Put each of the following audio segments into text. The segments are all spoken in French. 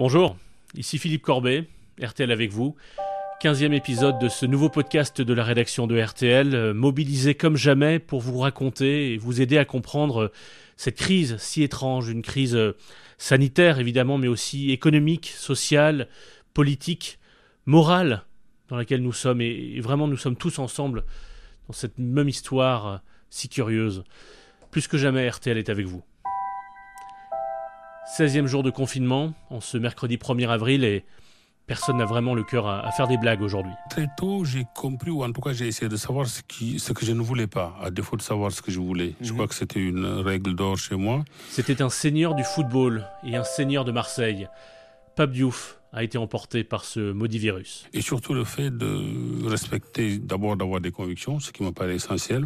Bonjour, ici Philippe Corbet, RTL avec vous. 15e épisode de ce nouveau podcast de la rédaction de RTL, euh, mobilisé comme jamais pour vous raconter et vous aider à comprendre euh, cette crise si étrange, une crise euh, sanitaire évidemment, mais aussi économique, sociale, politique, morale dans laquelle nous sommes et vraiment nous sommes tous ensemble dans cette même histoire si curieuse. Plus que jamais, RTL est avec vous. 16e jour de confinement, en ce mercredi 1er avril, et personne n'a vraiment le cœur à, faire des blagues aujourd'hui. Très tôt, j'ai compris, ou en tout cas j'ai essayé de savoir ce, qui, ce que je ne voulais pas, à défaut de savoir ce que je voulais. Je mhm. crois que c'était une règle d'or chez moi. C'était un seigneur du football et un seigneur de Marseille. Pape Diouf, a été emporté par ce maudit virus. Et surtout le fait de respecter, d'abord d'avoir des convictions, ce qui me paraît essentiel.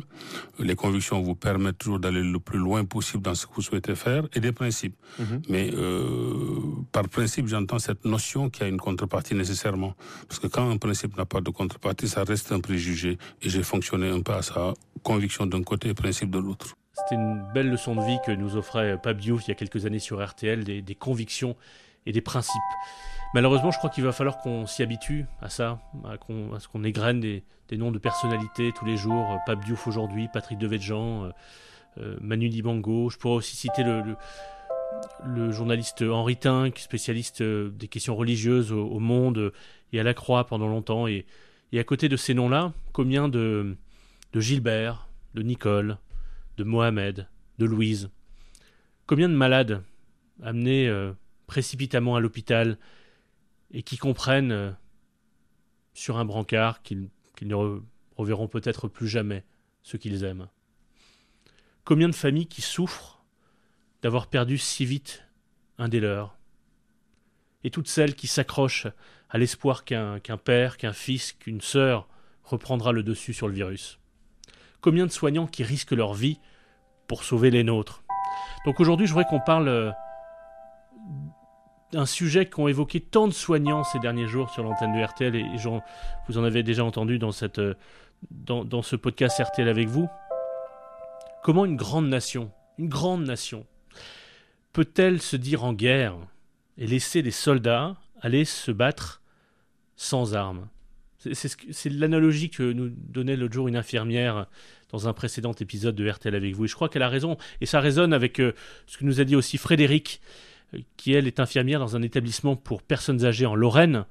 Les convictions vous permettent toujours d'aller le plus loin possible dans ce que vous souhaitez faire, et des principes. Mhm. Mais euh, par principe, j'entends cette notion qui a une contrepartie nécessairement. Parce que quand un principe n'a pas de contrepartie, ça reste un préjugé. Et j'ai fonctionné un peu à sa conviction d'un côté et principe de l'autre. C'était une belle leçon de vie que nous offrait Pabio il y a quelques années sur RTL, des, des convictions et des principes. Malheureusement, je crois qu'il va falloir qu'on s'y habitue à ça, à, ce qu'on égrène des, noms de personnalités tous les jours. Euh, Pape Diouf aujourd'hui, Patrick Devedjian, euh, euh, Manu Dibango. Je pourrais aussi citer le, le, journaliste Henri Tinck, spécialiste des questions religieuses au, Monde et à la Croix pendant longtemps. Et, à côté de ces noms-là, combien de Gilbert, de Nicole, de Mohamed, de Louise? Combien de malades amenés précipitamment à l'hôpital et qui comprennent euh, sur un brancard qu'ils ne reverront peut-être plus jamais ceux qu'ils aiment. Combien de familles qui souffrent d'avoir perdu si vite un des leurs? Et toutes celles qui s'accrochent à l'espoir qu'un père, qu'un fils, qu'une sœur reprendra le dessus sur le virus. Combien de soignants qui risquent leur vie pour sauver les nôtres? Donc aujourd'hui, je voudrais qu'on parle euh, un sujet qu'ont évoqué tant de soignants ces derniers jours sur l'antenne de RTL, et vous en avez déjà entendu dans, cette, euh, dans, dans ce podcast RTL avec vous. Comment une grande nation, une grande nation, peut-elle se dire en guerre et laisser des soldats aller se battre sans armes? C'est l'analogie que nous donnait l'autre jour une infirmière dans un précédent épisode de RTL avec vous. Et je crois qu'elle a raison. Et ça résonne avec euh, ce que nous a dit aussi Frédéric qui elle est infirmière dans un établissement pour personnes âgées en Lorraine.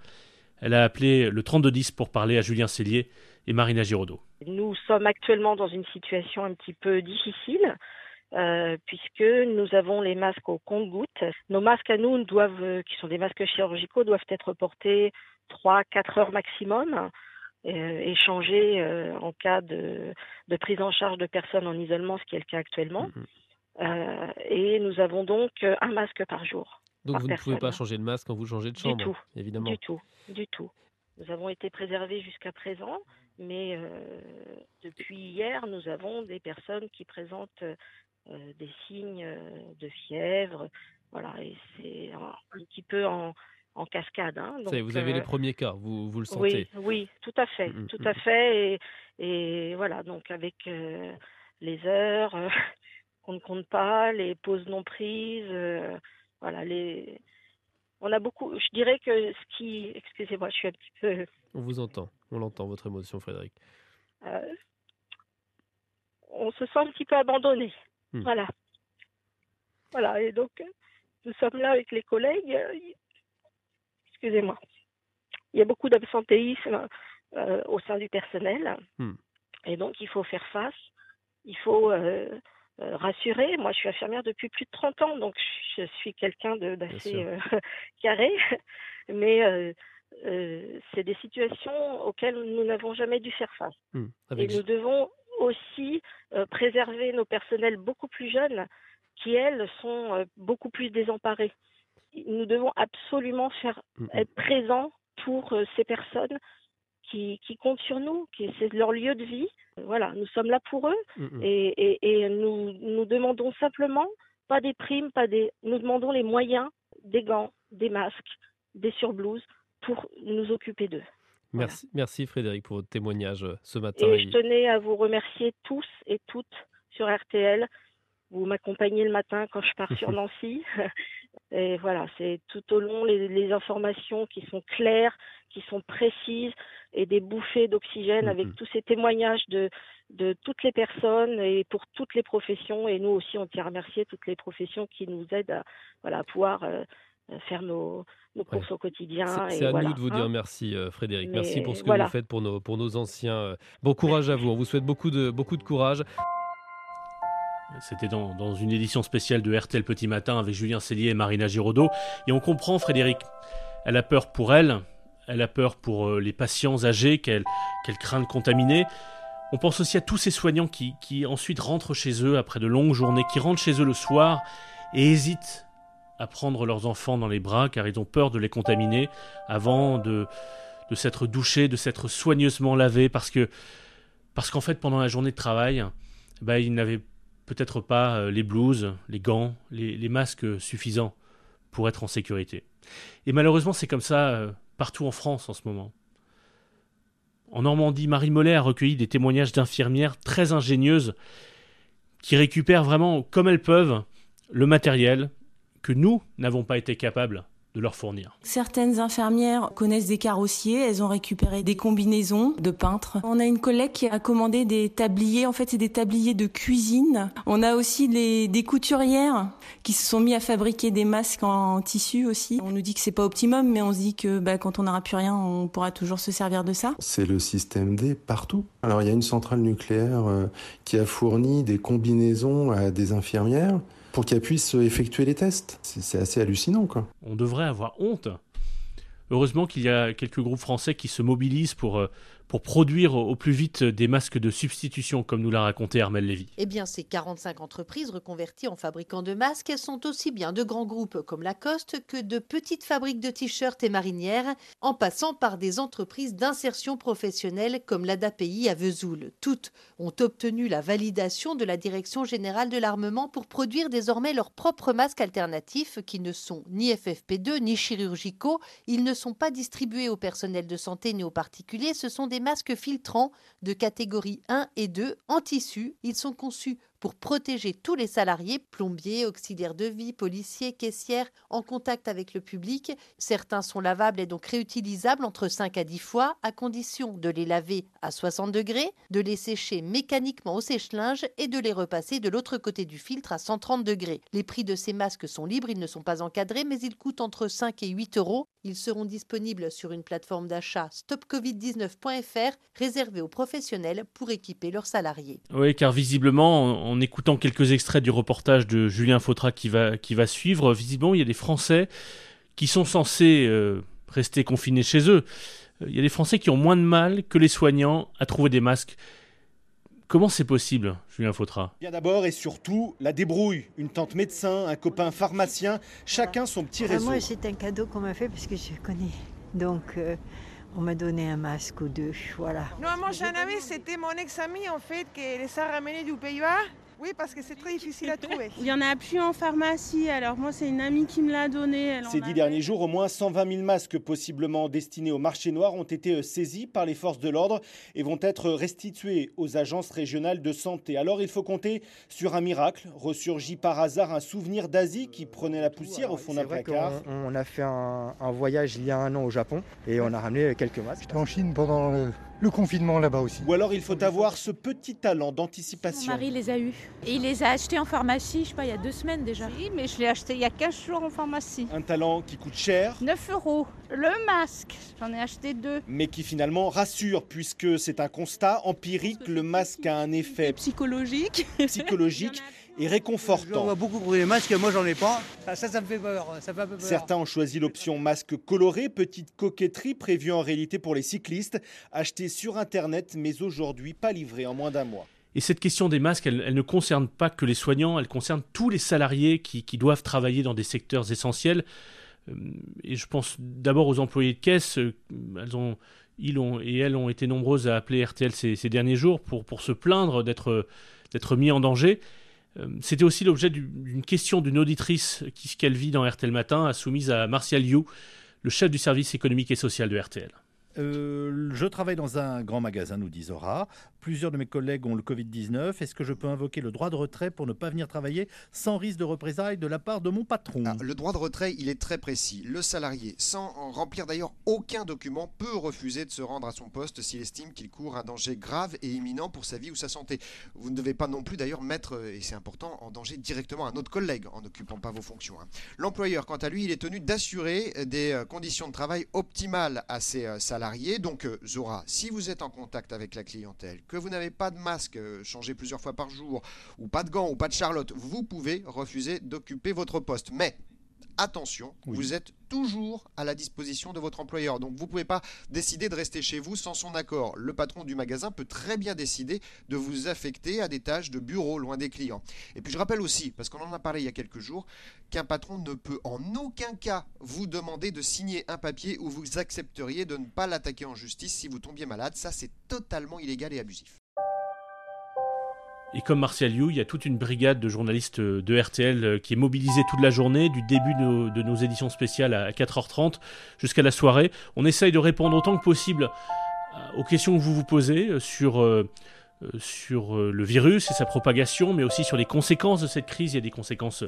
Elle a appelé le 3210 pour parler à Julien Cellier et Marina Giraudot. Nous sommes actuellement dans une situation un petit peu difficile. Euh, puisque nous avons les masques au compte-gouttes. Nos masques à nous doivent, qui sont des masques chirurgicaux, doivent être portés 3-4 heures maximum euh, et changés euh, en cas de, prise en charge de personnes en isolement, ce qui est le cas actuellement. Mhm. Euh, et nous avons donc euh, un masque par jour. Donc vous ne pouvez pas changer de masque quand vous changez de chambre, du tout, évidemment. Du tout, du tout. Nous avons été préservés jusqu'à présent, mais euh, depuis hier, nous avons des personnes qui présentent des signes de fièvre. Voilà, et c'est un, petit peu en, en cascade. Hein. vous avez les premiers cas, vous, vous le sentez Oui, oui, tout à fait, mm, mm, tout à mm. fait. Et, et, voilà, donc avec les heures, qu'on ne compte pas, les pauses non prises, euh, voilà, les. On a beaucoup. Je dirais que ce qui, excusez-moi, je suis un petit peu. On vous entend, on l'entend votre émotion, Frédéric. Euh, on se sent un petit peu abandonné, hmm. voilà. Voilà, et donc nous sommes là avec les collègues. Excusez-moi. Il y a beaucoup d'absentéisme euh, au sein du personnel, hmm. et donc il faut faire face. Il faut euh, rassurée. Moi, je suis infirmière depuis plus de 30 ans, donc je suis quelqu'un d'assez euh, carré. Mais euh, c'est des situations auxquelles nous n'avons jamais dû faire face. Mmh, Et nous devons aussi préserver nos personnels beaucoup plus jeunes qui, elles, sont beaucoup plus désemparés. Nous devons absolument faire mmh, mmh. être présents pour ces personnes qui, qui comptent sur nous, qui c'est leur lieu de vie. Voilà, nous sommes là pour eux mm, mm. et, et, nous, nous demandons simplement pas des primes, pas des. Nous demandons les moyens, des gants, des masques, des surblouses pour nous occuper d'eux. Merci, merci Frédéric pour votre témoignage euh, ce matin. Et je tenais à vous remercier tous et toutes sur RTL. Vous m'accompagnez le matin quand je pars sur Nancy. Et voilà, c'est tout au long les, informations qui sont claires, qui sont précises et des bouffées d'oxygène avec mhm. tous ces témoignages de, de toutes les personnes et pour toutes les professions. Et nous aussi, on tient à remercier toutes les professions qui nous aident à, voilà, pouvoir euh, faire nos, nos courses au quotidien. C'est à nous de vous dire hein. merci, euh, Frédéric. merci pour ce que vous faites pour nos, pour nos anciens. Euh. Bon courage à vous. On vous souhaite beaucoup de, beaucoup de courage. C'était dans, une édition spéciale de RTL Petit Matin avec Julien Cellier et Marina Giraudot. Et on comprend, Frédéric, elle a peur pour elle, elle a peur pour euh, les patients âgés qu'elle craint de contaminer. On pense aussi à tous ces soignants qui, ensuite rentrent chez eux après de longues journées, qui rentrent chez eux le soir et hésitent à prendre leurs enfants dans les bras car ils ont peur de les contaminer avant de, de s'être douchés, de s'être soigneusement lavés parce que parce qu'en fait pendant la journée de travail, bah, ils n'avaient peut-être pas euh, les blouses, les gants, les, masques suffisants pour être en sécurité. Et malheureusement, c'est comme ça euh, partout en France en ce moment. En Normandie, Marie Mollet a recueilli des témoignages d'infirmières très ingénieuses qui récupèrent vraiment comme elles peuvent le matériel que nous n'avons pas été capables de leur fournir. Certaines infirmières connaissent des carrossiers, elles ont récupéré des combinaisons de peintres. On a une collègue qui a commandé des tabliers, en fait c'est des tabliers de cuisine. On a aussi des couturières qui se sont mis à fabriquer des masques en, tissu aussi. On nous dit que c'est pas optimum, mais on se dit que bah, quand on n'aura plus rien, on pourra toujours se servir de ça. C'est le système D partout. Alors il y a une centrale nucléaire euh, qui a fourni des combinaisons à des infirmières pour qu'elle puisse effectuer les tests. C'est assez hallucinant, quoi. On devrait avoir honte. Heureusement qu'il y a quelques groupes français qui se mobilisent pour euh, pour produire au plus vite des masques de substitution, comme nous l'a raconté Armel Lévy. Eh bien, ces 45 entreprises reconverties en fabricants de masques sont aussi bien de grands groupes comme Lacoste que de petites fabriques de t-shirts et marinières, en passant par des entreprises d'insertion professionnelle comme l'ADAPI à Vesoul. Toutes ont obtenu la validation de la Direction générale de l'armement pour produire désormais leurs propres masques alternatifs qui ne sont ni FFP2 ni chirurgicaux. Ils ne sont pas distribués au personnel de santé ni aux particuliers, ce sont des masques filtrants de catégorie 1 et 2 en tissu. Ils sont conçus pour protéger tous les salariés, plombiers, auxiliaires de vie, policiers, caissières, en contact avec le public. Certains sont lavables et donc réutilisables entre 5 à 10 fois, à condition de les laver à 60 degrés, de les sécher mécaniquement au sèche-linge et de les repasser de l'autre côté du filtre à 130 degrés. Les prix de ces masques sont libres, ils ne sont pas encadrés, mais ils coûtent entre 5 et 8 euros. Ils seront disponibles sur une plateforme d'achat stopcovid19.fr réservée aux professionnels pour équiper leurs salariés. Oui, car visiblement, en écoutant quelques extraits du reportage de Julien Fautra qui va, qui va suivre, visiblement, il y a des Français qui sont censés euh, rester confinés chez eux. Euh, il y a des Français qui ont moins de mal que les soignants à trouver des masques. Comment c'est possible, Julien Fautra? Bien d'abord et surtout, la débrouille. Une tante médecin, un copain pharmacien, chacun son petit réseau. moi, c'est un cadeau qu'on m'a fait parce que je connais. Donc, euh, on m'a donné un masque ou deux, voilà. moi j'ai un ami, c'était mon ex-ami en fait, qui les a ramenés du Pays-Bas. Oui, parce que c'est très difficile à trouver. Il y en a plus en pharmacie, alors moi c'est une amie qui me l'a donné. Ces dix derniers jours, au moins 120 000 masques possiblement destinés au marché noir ont été euh, saisis par les forces de l'ordre et vont être restitués aux agences régionales de santé. Alors il faut compter sur un miracle. Ressurgit par hasard un souvenir d'Asie qui prenait la poussière au fond d'un placard. On, a fait un, un, voyage il y a un an au Japon et on a ramené quelques masques. J'étais en Chine pendant le le confinement là-bas aussi. Ou alors il faut avoir ce petit talent d'anticipation. Mon mari les a eus. Et il les a achetés en pharmacie, je sais pas, il y a deux semaines déjà. Oui, mais je l'ai acheté il y a 15 jours en pharmacie. Un talent qui coûte cher. 9 euros. Le masque, j'en ai acheté deux. Mais qui finalement rassure, puisque c'est un constat empirique, le masque a un effet psychologique. Psychologique. et réconfortant. On voit beaucoup pour les masques, moi j'en ai pas. Ça, ça, me fait peur, ça fait Certains ont choisi l'option masque coloré, petite coquetterie prévue en réalité pour les cyclistes, acheté sur Internet mais aujourd'hui pas livré en moins d'un mois. Et cette question des masques, elle, ne concerne pas que les soignants, elle concerne tous les salariés qui, doivent travailler dans des secteurs essentiels. Euh, et je pense d'abord aux employés de caisse. Euh, elles ont, ils ont, et elles ont été nombreuses à appeler RTL ces, ces derniers jours pour, pour se plaindre d'être mis en danger. Euh, c'était aussi l'objet d'une question d'une auditrice qui, qu'elle vit dans RTL Matin, soumise à Martial You, le chef du service économique et social de RTL. Euh, je travaille dans un grand magasin, nous dit Zora. Plusieurs de mes collègues ont le Covid-19. Est-ce que je peux invoquer le droit de retrait pour ne pas venir travailler sans risque de représailles de la part de mon patron? Ah, Le droit de retrait, il est très précis. Le salarié, sans remplir d'ailleurs aucun document, peut refuser de se rendre à son poste s'il estime qu'il court un danger grave et imminent pour sa vie ou sa santé. Vous ne devez pas non plus d'ailleurs mettre, et c'est important, en danger directement un autre collègue en n'occupant pas vos fonctions. Hein. L'employeur, quant à lui, il est tenu d'assurer des euh, conditions de travail optimales à ses euh, salariés. Donc, euh, Zora, si vous êtes en contact avec la clientèle, que vous n'avez pas de masque euh, changé plusieurs fois par jour, ou pas de gants, ou pas de charlotte, vous pouvez refuser d'occuper votre poste. Mais attention, vous êtes toujours à la disposition de votre employeur. Donc vous ne pouvez pas décider de rester chez vous sans son accord. Le patron du magasin peut très bien décider de vous affecter à des tâches de bureau loin des clients. Et puis je rappelle aussi, parce qu'on en a parlé il y a quelques jours, qu'un patron ne peut en aucun cas vous demander de signer un papier où vous accepteriez de ne pas l'attaquer en justice si vous tombiez malade. Ça, c'est totalement illégal et abusif. Et comme Martial You, il y a toute une brigade de journalistes euh, de RTL euh, qui est mobilisée toute la journée, du début de nos, éditions spéciales à 4h30 jusqu'à la soirée. On essaye de répondre autant que possible euh, aux questions que vous vous posez sur sur euh, le virus et sa propagation, mais aussi sur les conséquences de cette crise. Il y a des conséquences,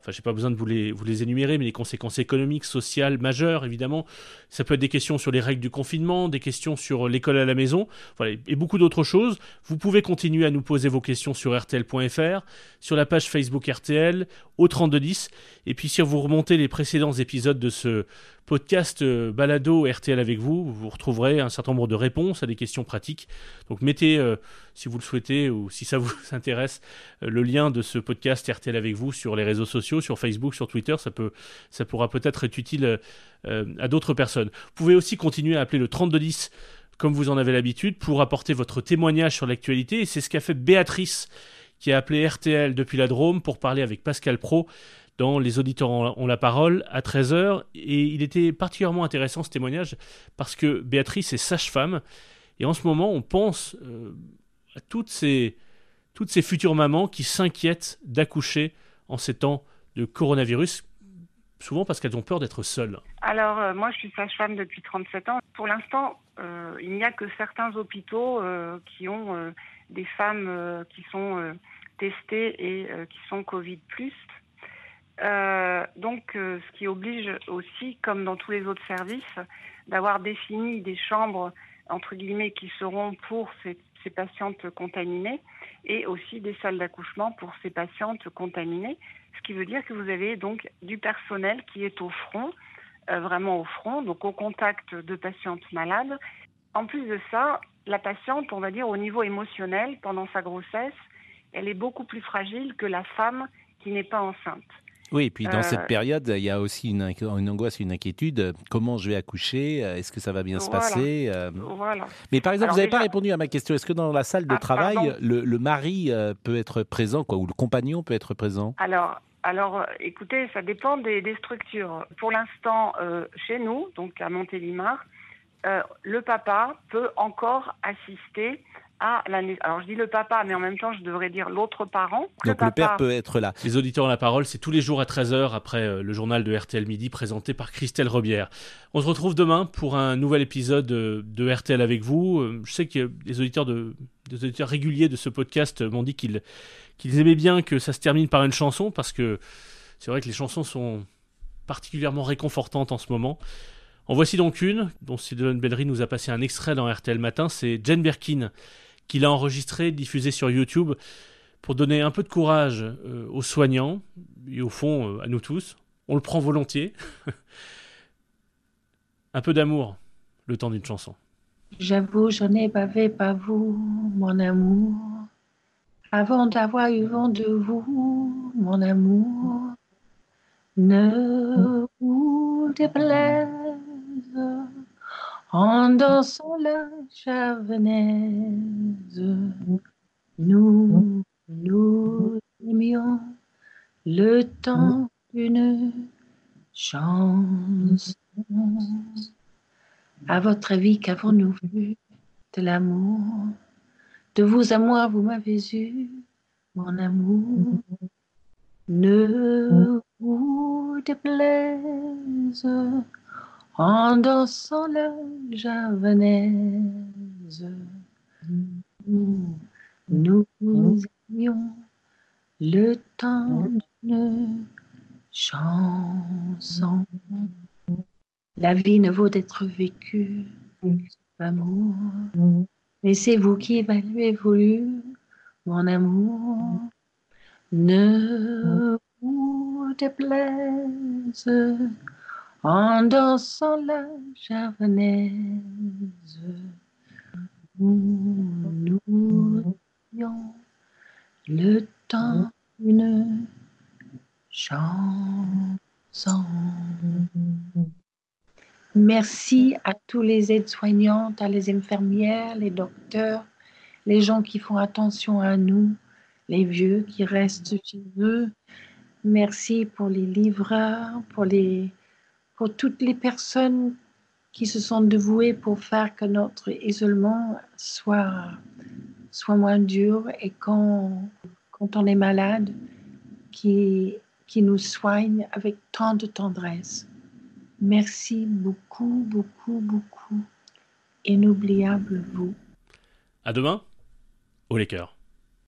enfin, j'ai pas besoin de vous les, vous les énumérer, mais des conséquences économiques, sociales, majeures, évidemment. Ça peut être des questions sur les règles du confinement, des questions sur l'école à la maison, voilà, et beaucoup d'autres choses. Vous pouvez continuer à nous poser vos questions sur RTL.fr, sur la page Facebook RTL, au 3210, et puis si vous remontez les précédents épisodes de ce podcast euh, balado RTL avec vous. Vous retrouverez un certain nombre de réponses à des questions pratiques. Donc mettez, euh, si vous le souhaitez ou si ça vous intéresse, euh, le lien de ce podcast RTL avec vous sur les réseaux sociaux, sur Facebook, sur Twitter. Ça, ça pourra peut-être être utile à d'autres personnes. Vous pouvez aussi continuer à appeler le 3210 comme vous en avez l'habitude pour apporter votre témoignage sur l'actualité. C'est ce qu'a fait Béatrice qui a appelé RTL depuis la Drôme pour parler avec Pascal Pro dans Les auditeurs ont la parole à 13h. Et il était particulièrement intéressant ce témoignage parce que Béatrice est sage-femme. Et en ce moment, on pense euh, à toutes ces, futures mamans qui s'inquiètent d'accoucher en ces temps de coronavirus, souvent parce qu'elles ont peur d'être seules. Alors, euh, moi, je suis sage-femme depuis 37 ans. Pour l'instant, euh, il n'y a que certains hôpitaux qui ont des femmes qui sont testées et qui sont Covid+. Euh, donc, euh, ce qui oblige aussi, comme dans tous les autres services, d'avoir défini des chambres, entre guillemets, qui seront pour ces, patientes contaminées et aussi des salles d'accouchement pour ces patientes contaminées. Ce qui veut dire que vous avez donc du personnel qui est au front, euh, vraiment au front, donc au contact de patientes malades. En plus de ça, la patiente, on va dire au niveau émotionnel, pendant sa grossesse, elle est beaucoup plus fragile que la femme qui n'est pas enceinte. Oui, et puis dans cette euh, période, il y a aussi une, une, angoisse, une inquiétude. Comment je vais accoucher? Est-ce que ça va bien se passer? Euh? voilà. Mais par exemple, vous n'avez pas répondu à ma question. Est-ce que dans la salle de ah, travail, le, mari euh, peut être présent, quoi, ou le compagnon peut être présent? Alors, alors, écoutez, ça dépend des, structures. Pour l'instant, chez nous, donc à Montélimar, le papa peut encore assister alors je dis le papa, mais en même temps je devrais dire l'autre parent. Donc le, père peut être là. Les auditeurs ont la parole, c'est tous les jours à 13h après euh, le journal de RTL Midi présenté par Christelle Robière. On se retrouve demain pour un nouvel épisode de, RTL avec vous. Euh, je sais que les auditeurs, de, auditeurs réguliers de ce podcast m'ont dit qu'ils qu'ils aimaient bien que ça se termine par une chanson parce que c'est vrai que les chansons sont particulièrement réconfortantes en ce moment. En voici donc une, dont Sylvain Bellery nous a passé un extrait dans RTL Matin, c'est Jane Birkin qu'il a enregistré, diffusé sur YouTube, pour donner un peu de courage euh, aux soignants, et au fond euh, à nous tous. On le prend volontiers. un peu d'amour, le temps d'une chanson. J'avoue, je n'ai bavé pas vous, mon amour, avant d'avoir eu vent de vous, mon amour. Ne vous déplaise en dansant la javanaise, nous, nous aimions le temps d'une chance. À votre avis, qu'avons-nous vu de l'amour? De vous à moi, vous m'avez eu, mon amour. Ne vous déplaise en dansant la javanaise. Nous, nous le temps d'une chanson. La vie ne vaut d'être vécue, amour. Mais c'est vous qui m'avez voulu, mon amour. Ne vous déplaise en dansant la javanaise. Nous, nous le temps d'une chanson. Merci à tous les aides-soignantes, à les infirmières, les docteurs, les gens qui font attention à nous, les vieux qui restent chez eux. Merci pour les livreurs, pour, les, pour toutes les personnes qui se sont dévouées pour faire que notre isolement soit, soit moins dur et quand, quand on est malade, qui, qui nous soignent avec tant de tendresse. Merci beaucoup, beaucoup, beaucoup. Inoubliable vous. À demain, au les cœurs.